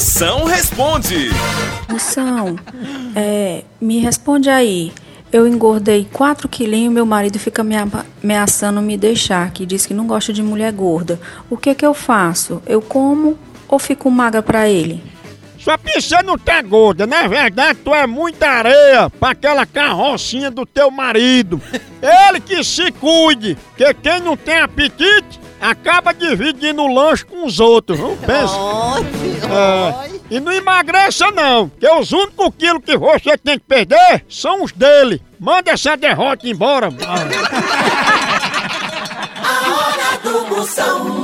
Moção responde. Moção, é, me responde aí. Eu engordei 4 quilinhos e meu marido fica me ameaçando me deixar, que diz que não gosta de mulher gorda. O que que eu faço? Eu como ou fico magra pra ele? Que você não tá gorda, na verdade tu é muita areia pra aquela carrocinha do teu marido. Ele que se cuide, que quem não tem apetite acaba dividindo o lanche com os outros, não pensa? É, e não emagreça não, que os únicos quilos que você tem que perder são os dele. Manda essa derrota embora. A hora do moção.